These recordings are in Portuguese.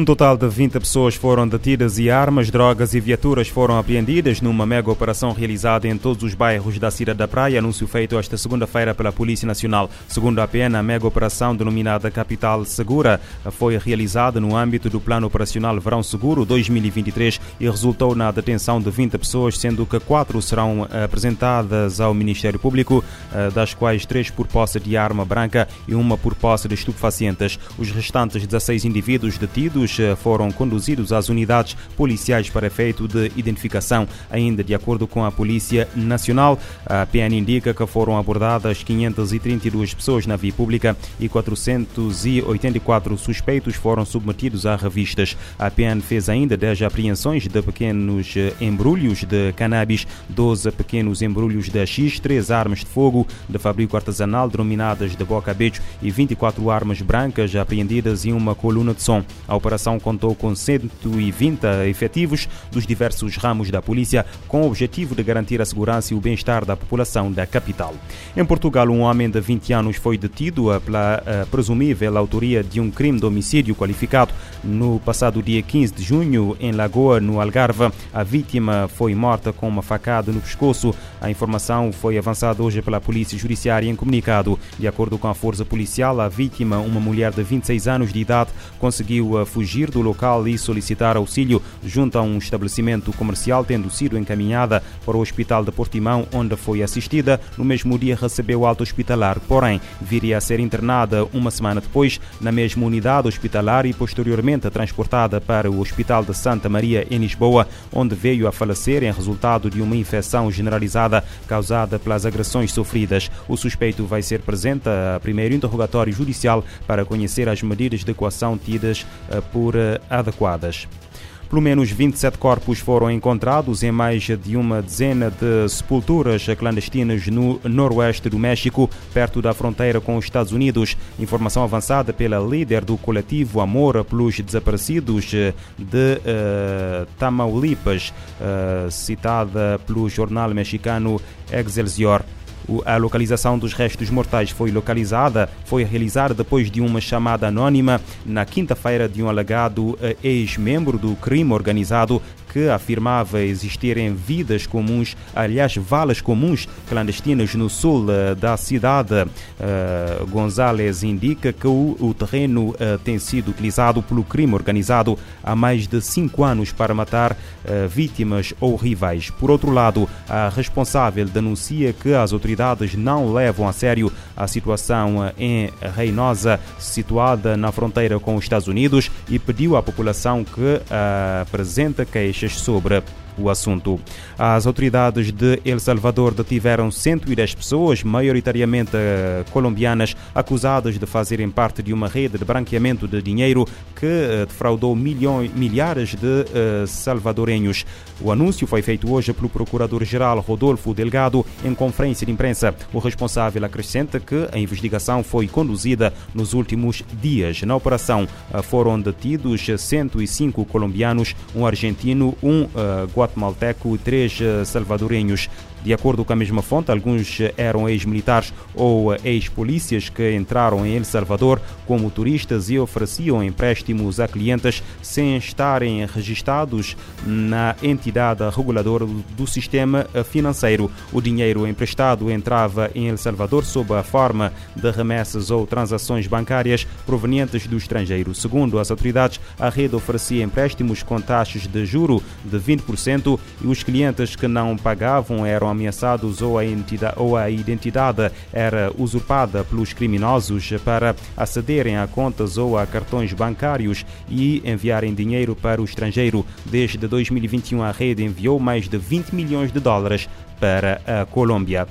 Um total de 20 pessoas foram detidas e armas, drogas e viaturas foram apreendidas numa mega operação realizada em todos os bairros da cidade da Praia, anúncio feito esta segunda-feira pela Polícia Nacional. Segundo a PN, a mega operação denominada Capital Segura foi realizada no âmbito do Plano Operacional Verão Seguro 2023 e resultou na detenção de 20 pessoas, sendo que quatro serão apresentadas ao Ministério Público, eh, das quais três por posse de arma branca e uma por posse de estupefacientes. Os restantes 16 indivíduos detidos eh, foram conduzidos às unidades policiais para efeito de identificação. Ainda de acordo com a Polícia Nacional, a PN indica que foram abordadas 532 pessoas na via pública e 484 suspeitos foram submetidos a revistas. A PN fez ainda 10 apreensões de pequenos eh, embrulhos de cannabis, 12 pequenos embrulhos de X, 3 armas de fogo de fabrico artesanal denominadas de boca-bejo e 24 armas brancas apreendidas em uma coluna de som. A operação contou com 120 efetivos dos diversos ramos da polícia, com o objetivo de garantir a segurança e o bem-estar da população da capital. Em Portugal, um homem de 20 anos foi detido pela presumível autoria de um crime de homicídio qualificado. No passado dia 15 de junho, em Lagoa, no Algarve, a vítima foi morta com uma facada no pescoço. A informação foi avançada hoje pela Polícia Judiciária em comunicado. De acordo com a força policial, a vítima, uma mulher de 26 anos de idade, conseguiu fugir do local e solicitar auxílio junto a um estabelecimento comercial, tendo sido encaminhada para o Hospital de Portimão, onde foi assistida. No mesmo dia recebeu alta hospitalar, porém viria a ser internada uma semana depois na mesma unidade hospitalar e posteriormente transportada para o Hospital de Santa Maria em Lisboa, onde veio a falecer em resultado de uma infecção generalizada causada pelas agressões sofridas. O suspeito vai ser presente a primeiro interrogatório judicial para conhecer as medidas de equação tidas por adequadas. Pelo menos 27 corpos foram encontrados em mais de uma dezena de sepulturas clandestinas no noroeste do México, perto da fronteira com os Estados Unidos. Informação avançada pela líder do coletivo Amor pelos Desaparecidos de uh, Tamaulipas, uh, citada pelo jornal mexicano Excelsior. A localização dos restos mortais foi localizada, foi realizada depois de uma chamada anônima na quinta-feira de um alegado eh, ex-membro do crime organizado que afirmava existirem vidas comuns, aliás, valas comuns clandestinas no sul uh, da cidade. Uh, González indica que o, o terreno uh, tem sido utilizado pelo crime organizado há mais de cinco anos para matar vítimas ou rivais. Por outro lado, a responsável denuncia que as autoridades não levam a sério a situação em Reinosa, situada na fronteira com os Estados Unidos, e pediu à população que apresente queixas sobre o assunto. As autoridades de El Salvador detiveram 110 pessoas, maioritariamente eh, colombianas, acusadas de fazerem parte de uma rede de branqueamento de dinheiro que eh, defraudou milhões, milhares de uh, salvadorenhos. O anúncio foi feito hoje pelo Procurador-Geral Rodolfo Delgado em conferência de imprensa. O responsável acrescenta que a investigação foi conduzida nos últimos dias. Na operação foram detidos 105 colombianos, um argentino, um uh, guatemalteco e três eh, salvadorenhos. De acordo com a mesma fonte, alguns eram ex-militares ou ex-polícias que entraram em El Salvador como turistas e ofereciam empréstimos a clientes sem estarem registados na entidade reguladora do sistema financeiro. O dinheiro emprestado entrava em El Salvador sob a forma de remessas ou transações bancárias provenientes do estrangeiro. Segundo as autoridades, a rede oferecia empréstimos com taxas de juro de 20% e os clientes que não pagavam eram ameaçados ou a, entidade, ou a identidade era usurpada pelos criminosos para acederem a contas ou a cartões bancários e enviarem dinheiro para o estrangeiro. Desde 2021, a rede enviou mais de 20 milhões de dólares para a Colômbia.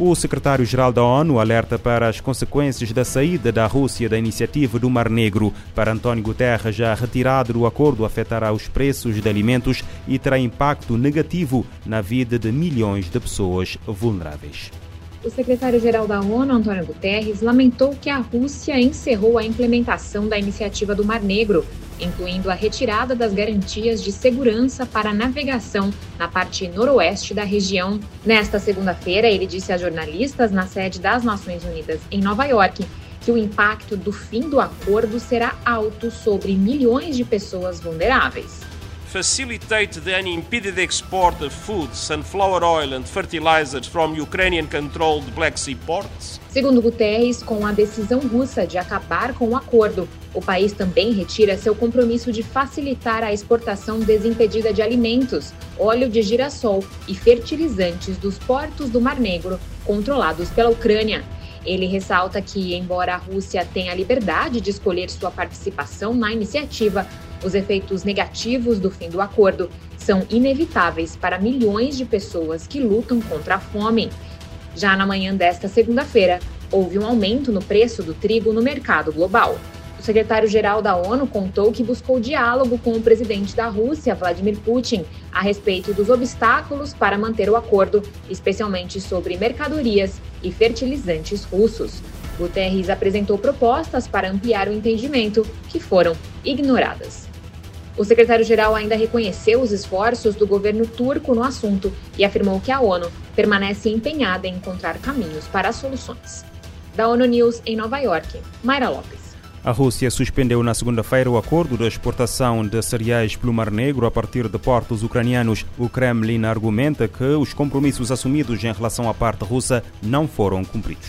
O secretário-geral da ONU alerta para as consequências da saída da Rússia da iniciativa do Mar Negro. Para António Guterres, a retirada do acordo afetará os preços de alimentos e terá impacto negativo na vida de milhões de pessoas vulneráveis. O secretário-geral da ONU, Antônio Guterres, lamentou que a Rússia encerrou a implementação da iniciativa do Mar Negro, incluindo a retirada das garantias de segurança para navegação na parte noroeste da região. Nesta segunda-feira, ele disse a jornalistas na sede das Nações Unidas em Nova York que o impacto do fim do acordo será alto sobre milhões de pessoas vulneráveis. Facilitate the unimpeded export of food, sunflower oil and fertilizers from Ukrainian-controlled Black Sea ports. Segundo Guterres, com a decisão russa de acabar com o acordo, o país também retira seu compromisso de facilitar a exportação desimpedida de alimentos, óleo de girassol e fertilizantes dos portos do Mar Negro, controlados pela Ucrânia. Ele ressalta que, embora a Rússia tenha a liberdade de escolher sua participação na iniciativa, os efeitos negativos do fim do acordo são inevitáveis para milhões de pessoas que lutam contra a fome. Já na manhã desta segunda-feira, houve um aumento no preço do trigo no mercado global. O secretário-geral da ONU contou que buscou diálogo com o presidente da Rússia, Vladimir Putin, a respeito dos obstáculos para manter o acordo, especialmente sobre mercadorias e fertilizantes russos. Guterres apresentou propostas para ampliar o entendimento, que foram ignoradas. O secretário-geral ainda reconheceu os esforços do governo turco no assunto e afirmou que a ONU permanece empenhada em encontrar caminhos para as soluções. Da ONU News em Nova York, Mayra Lopes. A Rússia suspendeu na segunda-feira o acordo de exportação de cereais pelo Mar Negro a partir de portos ucranianos. O Kremlin argumenta que os compromissos assumidos em relação à parte russa não foram cumpridos.